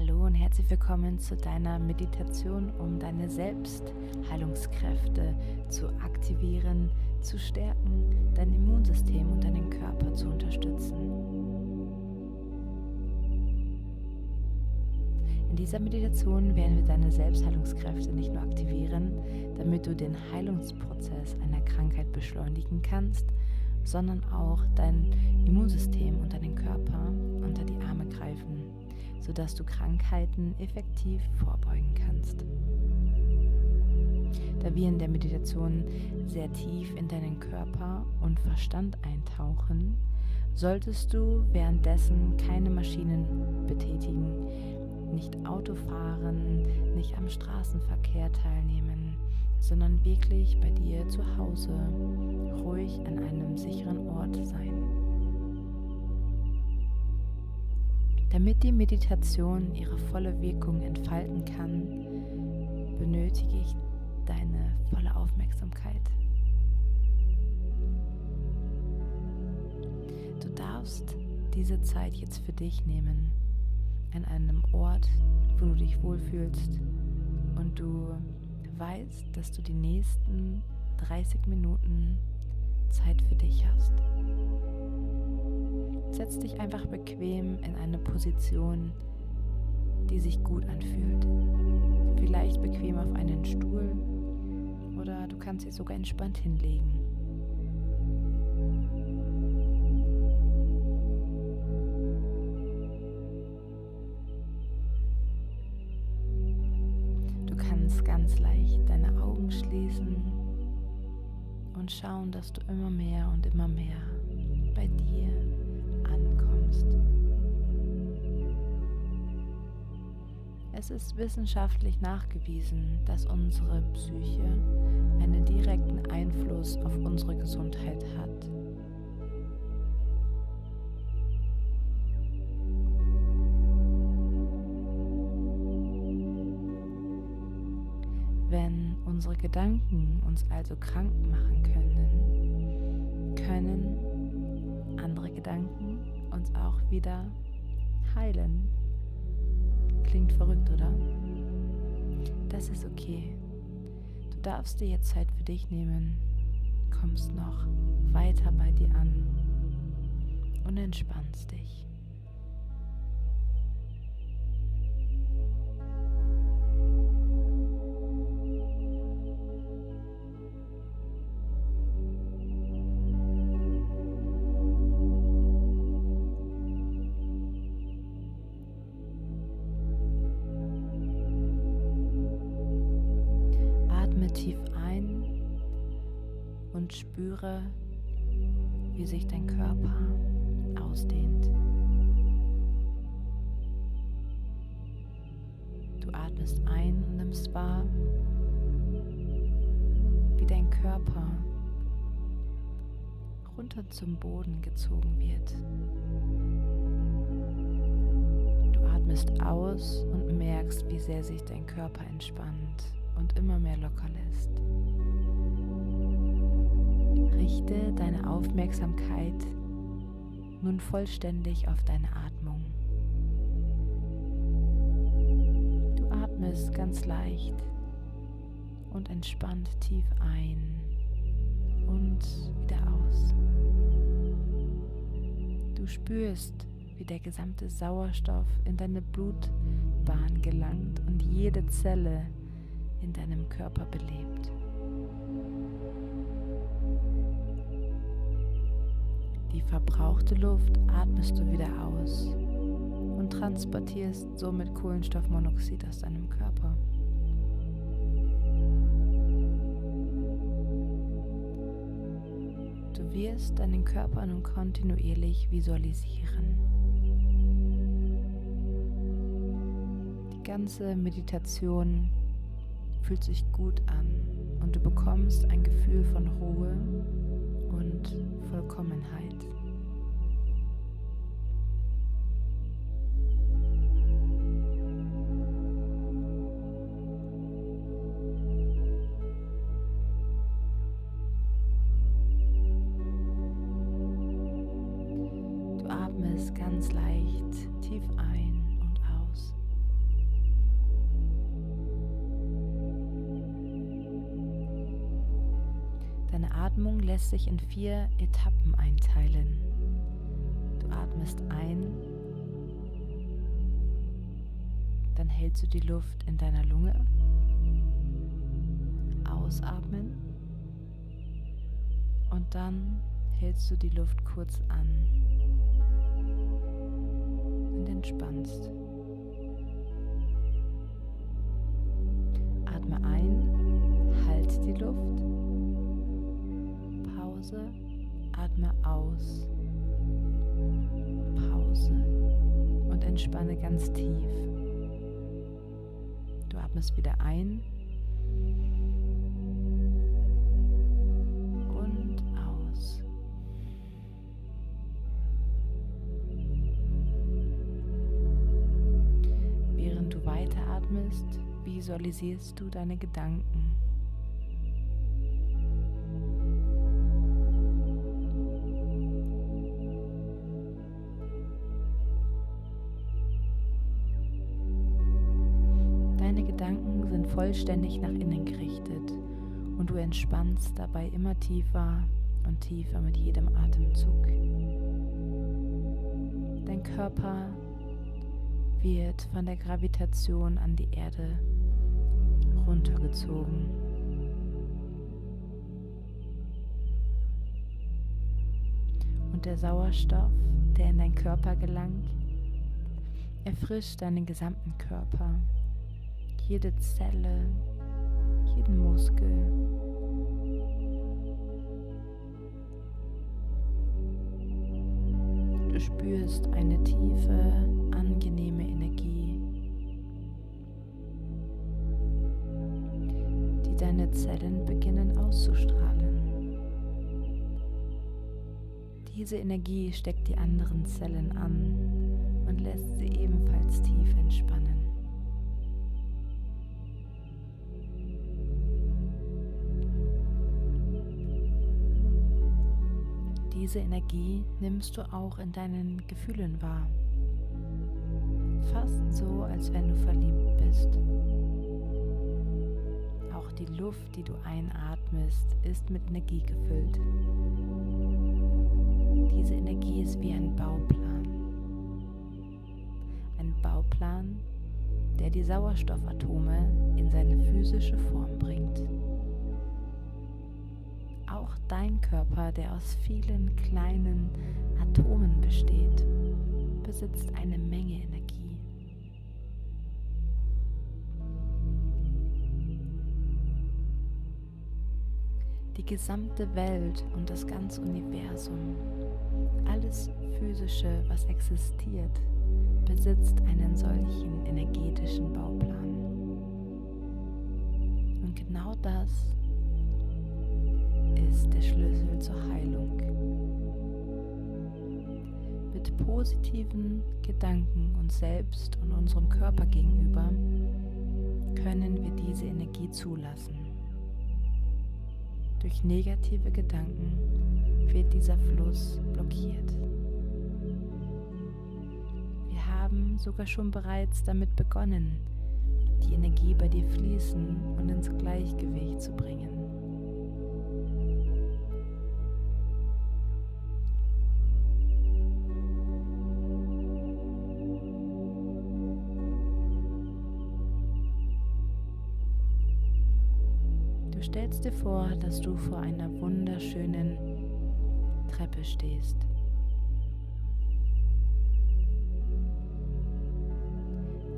Hallo und herzlich willkommen zu deiner Meditation, um deine Selbstheilungskräfte zu aktivieren, zu stärken, dein Immunsystem und deinen Körper zu unterstützen. In dieser Meditation werden wir deine Selbstheilungskräfte nicht nur aktivieren, damit du den Heilungsprozess einer Krankheit beschleunigen kannst, sondern auch dein Immunsystem und deinen Körper unter die Arme greifen sodass du Krankheiten effektiv vorbeugen kannst. Da wir in der Meditation sehr tief in deinen Körper und Verstand eintauchen, solltest du währenddessen keine Maschinen betätigen, nicht Auto fahren, nicht am Straßenverkehr teilnehmen, sondern wirklich bei dir zu Hause ruhig an einem sicheren Ort sein. Damit die Meditation ihre volle Wirkung entfalten kann, benötige ich deine volle Aufmerksamkeit. Du darfst diese Zeit jetzt für dich nehmen, an einem Ort, wo du dich wohlfühlst und du weißt, dass du die nächsten 30 Minuten Zeit für dich hast. Setz dich einfach bequem in eine Position, die sich gut anfühlt. Vielleicht bequem auf einen Stuhl oder du kannst dich sogar entspannt hinlegen. Schauen, dass du immer mehr und immer mehr bei dir ankommst. Es ist wissenschaftlich nachgewiesen, dass unsere Psyche einen direkten Einfluss auf unsere Gesundheit hat. Gedanken uns also krank machen können, können andere Gedanken uns auch wieder heilen. Klingt verrückt, oder? Das ist okay. Du darfst dir jetzt Zeit für dich nehmen, kommst noch weiter bei dir an und entspannst dich. Spüre, wie sich dein Körper ausdehnt. Du atmest ein und nimmst wahr, wie dein Körper runter zum Boden gezogen wird. Du atmest aus und merkst, wie sehr sich dein Körper entspannt und immer mehr locker lässt. Richte deine Aufmerksamkeit nun vollständig auf deine Atmung. Du atmest ganz leicht und entspannt tief ein und wieder aus. Du spürst, wie der gesamte Sauerstoff in deine Blutbahn gelangt und jede Zelle in deinem Körper belebt. Die verbrauchte Luft atmest du wieder aus und transportierst somit Kohlenstoffmonoxid aus deinem Körper. Du wirst deinen Körper nun kontinuierlich visualisieren. Die ganze Meditation fühlt sich gut an und du bekommst ein Gefühl von Ruhe und Vollkommenheit. Du atmest ganz leicht tief lässt sich in vier Etappen einteilen. Du atmest ein, dann hältst du die Luft in deiner Lunge. Ausatmen und dann hältst du die Luft kurz an und entspannst. Atme ein, halt die Luft. Pause, atme aus. Pause und entspanne ganz tief. Du atmest wieder ein visualisierst du deine Gedanken. Gedanken sind vollständig nach innen gerichtet und du entspannst dabei immer tiefer und tiefer mit jedem Atemzug. Dein Körper wird von der Gravitation an die Erde runtergezogen. Und der Sauerstoff, der in deinen Körper gelangt, erfrischt deinen gesamten Körper, jede Zelle, jeden Muskel. Du spürst eine tiefe, angenehme Energie, die deine Zellen beginnen auszustrahlen. Diese Energie steckt die anderen Zellen an und lässt sie ebenfalls tief entspannen. Diese Energie nimmst du auch in deinen Gefühlen wahr fast so, als wenn du verliebt bist. Auch die Luft, die du einatmest, ist mit Energie gefüllt. Diese Energie ist wie ein Bauplan. Ein Bauplan, der die Sauerstoffatome in seine physische Form bringt. Auch dein Körper, der aus vielen kleinen Atomen besteht, besitzt eine Menge Energie. die gesamte Welt und das ganze Universum, alles Physische, was existiert, besitzt einen solchen energetischen Bauplan. Und genau das ist der Schlüssel zur Heilung. Mit positiven Gedanken uns selbst und unserem Körper gegenüber können wir diese Energie zulassen. Durch negative Gedanken wird dieser Fluss blockiert. Wir haben sogar schon bereits damit begonnen, die Energie bei dir fließen und ins Gleichgewicht zu bringen. Stellst dir vor, dass du vor einer wunderschönen Treppe stehst.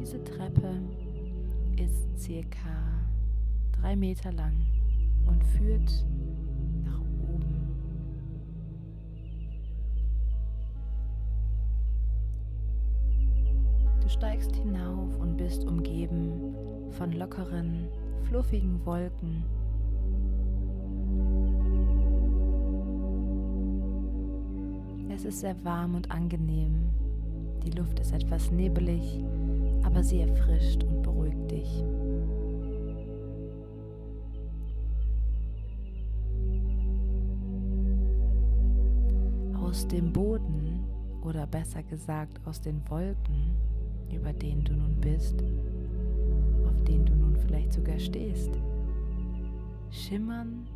Diese Treppe ist circa drei Meter lang und führt nach oben. Du steigst hinauf und bist umgeben von lockeren, fluffigen Wolken ist sehr warm und angenehm. Die Luft ist etwas nebelig, aber sie erfrischt und beruhigt dich. Aus dem Boden oder besser gesagt aus den Wolken, über denen du nun bist, auf denen du nun vielleicht sogar stehst, schimmern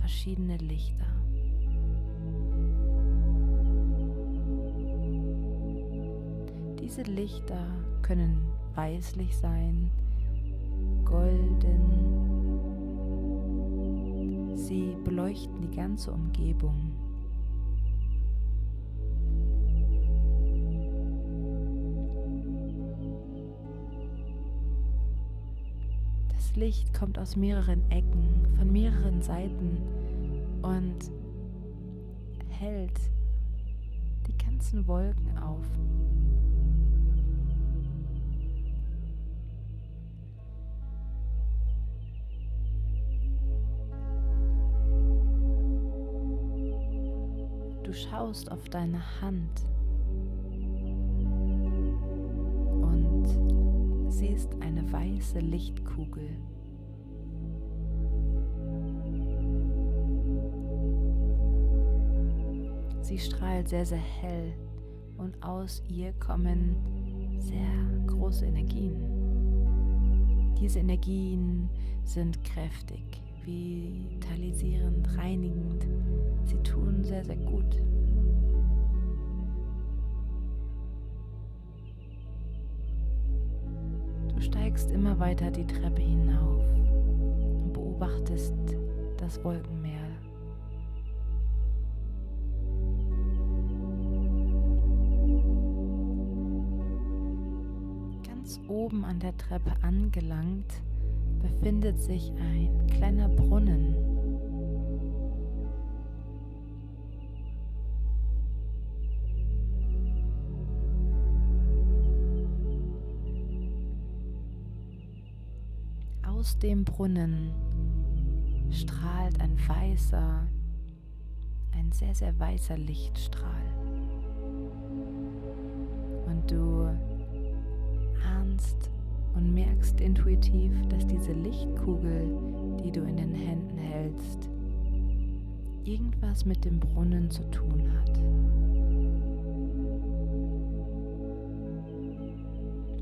verschiedene Lichter. Diese Lichter können weißlich sein, golden. Sie beleuchten die ganze Umgebung. Das Licht kommt aus mehreren Ecken, von mehreren Seiten und hält die ganzen Wolken auf. Du schaust auf deine Hand und siehst eine weiße Lichtkugel. Sie strahlt sehr, sehr hell und aus ihr kommen sehr große Energien. Diese Energien sind kräftig, vitalisierend, reinigend. Sie tun sehr, sehr gut. Du steigst immer weiter die Treppe hinauf und beobachtest das Wolkenmeer. Ganz oben an der Treppe angelangt, befindet sich ein kleiner Brunnen. Aus dem Brunnen strahlt ein weißer, ein sehr, sehr weißer Lichtstrahl. Und du ahnst und merkst intuitiv, dass diese Lichtkugel, die du in den Händen hältst, irgendwas mit dem Brunnen zu tun hat.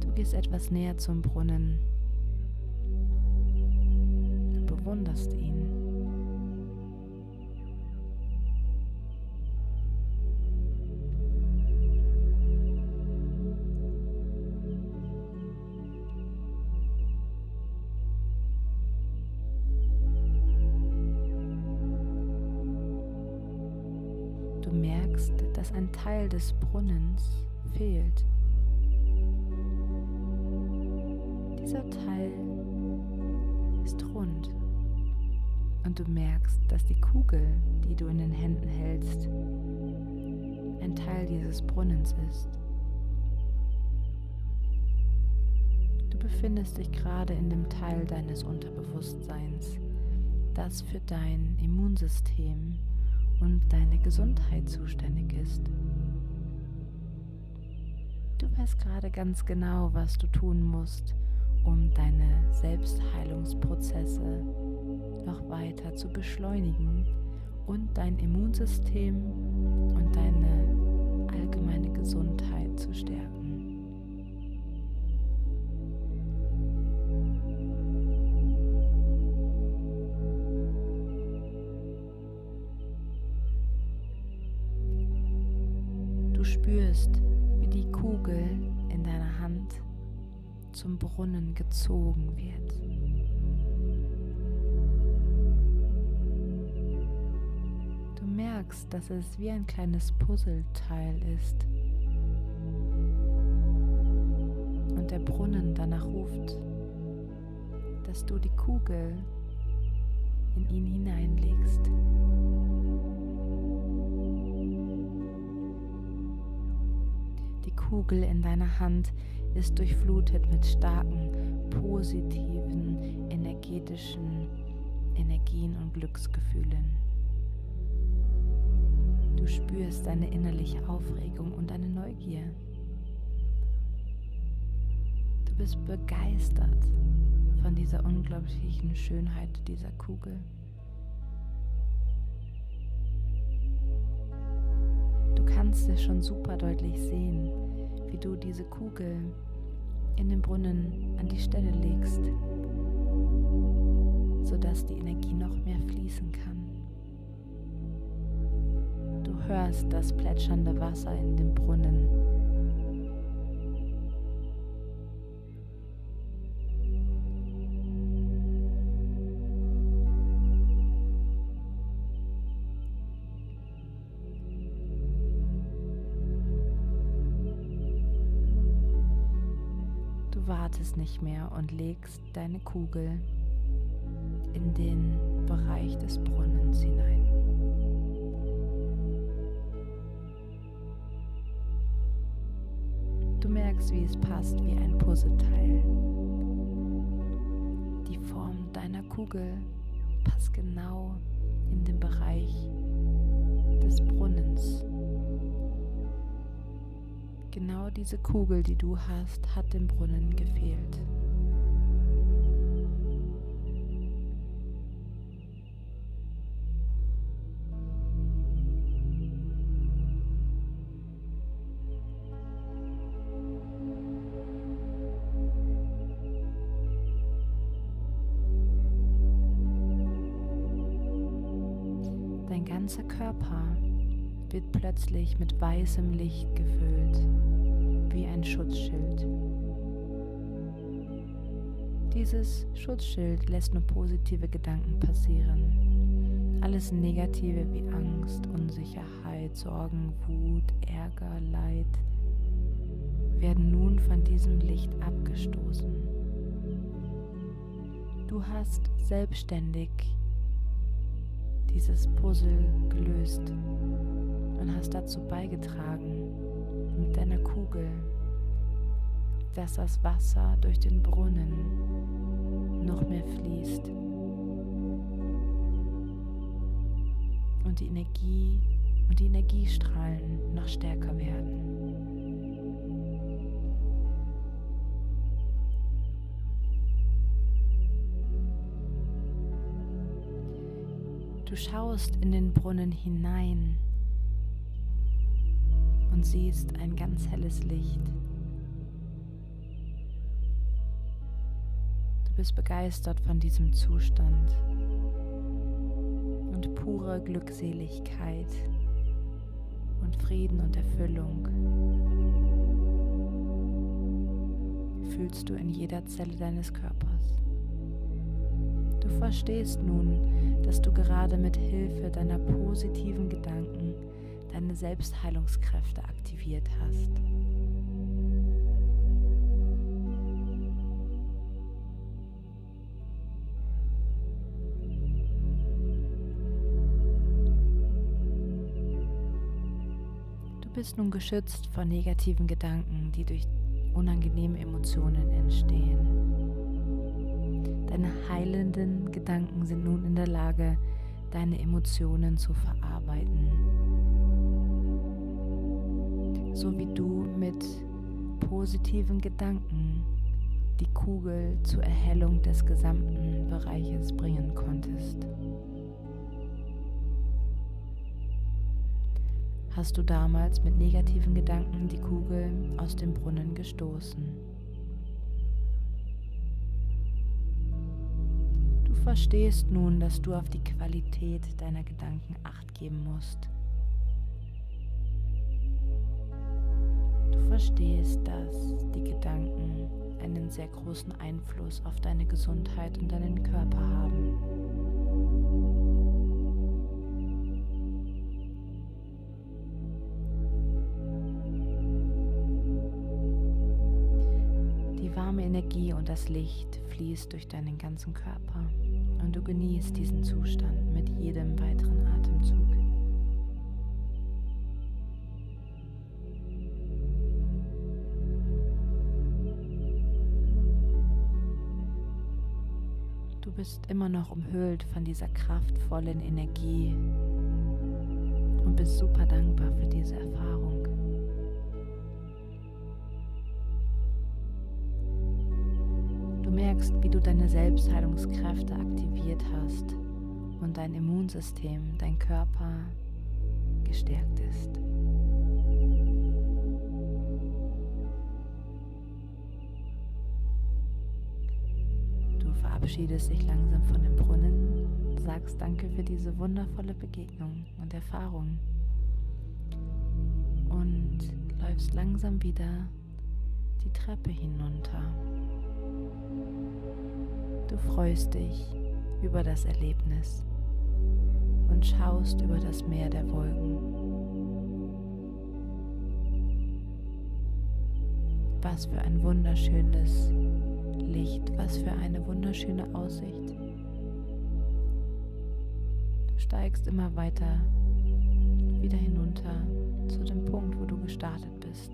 Du gehst etwas näher zum Brunnen und bewunderst ihn. Des Brunnens fehlt. Dieser Teil ist rund und du merkst, dass die Kugel, die du in den Händen hältst, ein Teil dieses Brunnens ist. Du befindest dich gerade in dem Teil deines Unterbewusstseins, das für dein Immunsystem und deine Gesundheit zuständig ist. Du weißt gerade ganz genau, was du tun musst, um deine Selbstheilungsprozesse noch weiter zu beschleunigen und dein Immunsystem und deine allgemeine Gesundheit zu stärken. Die Kugel in deiner Hand zum Brunnen gezogen wird. Du merkst, dass es wie ein kleines Puzzleteil ist und der Brunnen danach ruft, dass du die Kugel in ihn hineinlegst. Kugel in deiner Hand ist durchflutet mit starken, positiven, energetischen Energien und Glücksgefühlen. Du spürst deine innerliche Aufregung und deine Neugier. Du bist begeistert von dieser unglaublichen Schönheit dieser Kugel. Du kannst es schon super deutlich sehen, wie du diese Kugel in den Brunnen an die Stelle legst, sodass die Energie noch mehr fließen kann. Du hörst das plätschernde Wasser in dem Brunnen. Wartest nicht mehr und legst deine Kugel in den Bereich des Brunnens hinein. Du merkst, wie es passt wie ein Puzzleteil. Die Form deiner Kugel passt genau in den Bereich des Brunnens. Genau diese Kugel, die du hast, hat dem Brunnen gefehlt. Dein ganzer Körper wird plötzlich mit weißem Licht gefüllt, wie ein Schutzschild. Dieses Schutzschild lässt nur positive Gedanken passieren. Alles Negative wie Angst, Unsicherheit, Sorgen, Wut, Ärger, Leid werden nun von diesem Licht abgestoßen. Du hast selbstständig dieses Puzzle gelöst und hast dazu beigetragen mit deiner Kugel, dass das Wasser durch den Brunnen noch mehr fließt und die Energie und die Energiestrahlen noch stärker werden. Du schaust in den Brunnen hinein und siehst ein ganz helles Licht. Du bist begeistert von diesem Zustand und pure Glückseligkeit und Frieden und Erfüllung fühlst du in jeder Zelle deines Körpers. Du verstehst nun, dass du gerade mit Hilfe deiner positiven Gedanken deine Selbstheilungskräfte aktiviert hast. Du bist nun geschützt vor negativen Gedanken, die durch unangenehme Emotionen entstehen. Deine heilenden Gedanken sind nun in der Lage, deine Emotionen zu verarbeiten so wie du mit positiven Gedanken die Kugel zur Erhellung des gesamten Bereiches bringen konntest. Hast du damals mit negativen Gedanken die Kugel aus dem Brunnen gestoßen? Du verstehst nun, dass du auf die Qualität deiner Gedanken acht geben musst. Verstehst, dass die Gedanken einen sehr großen Einfluss auf deine Gesundheit und deinen Körper haben. Die warme Energie und das Licht fließt durch deinen ganzen Körper und du genießt diesen Zustand mit jedem weiteren Du bist immer noch umhüllt von dieser kraftvollen Energie und bist super dankbar für diese Erfahrung. Du merkst, wie du deine Selbstheilungskräfte aktiviert hast und dein Immunsystem, dein Körper gestärkt ist. Verabschiedest dich langsam von dem Brunnen, sagst Danke für diese wundervolle Begegnung und Erfahrung und läufst langsam wieder die Treppe hinunter. Du freust dich über das Erlebnis und schaust über das Meer der Wolken. Was für ein wunderschönes Licht, was für eine wunderschöne Aussicht. Du steigst immer weiter wieder hinunter zu dem Punkt, wo du gestartet bist.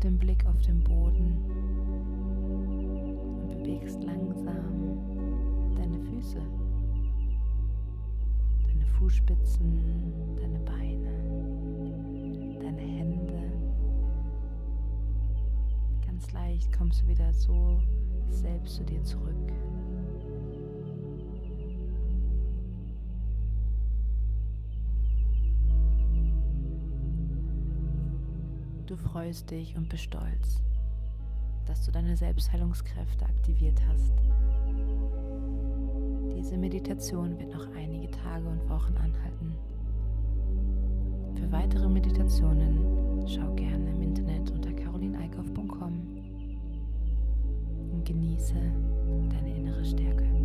Dem Blick auf den Boden und bewegst langsam deine Füße, deine Fußspitzen, deine Beine, deine Hände. Ganz leicht kommst du wieder so selbst zu dir zurück. Du freust dich und bist stolz, dass du deine Selbstheilungskräfte aktiviert hast. Diese Meditation wird noch einige Tage und Wochen anhalten. Für weitere Meditationen schau gerne im Internet unter carolineikoff.com und genieße deine innere Stärke.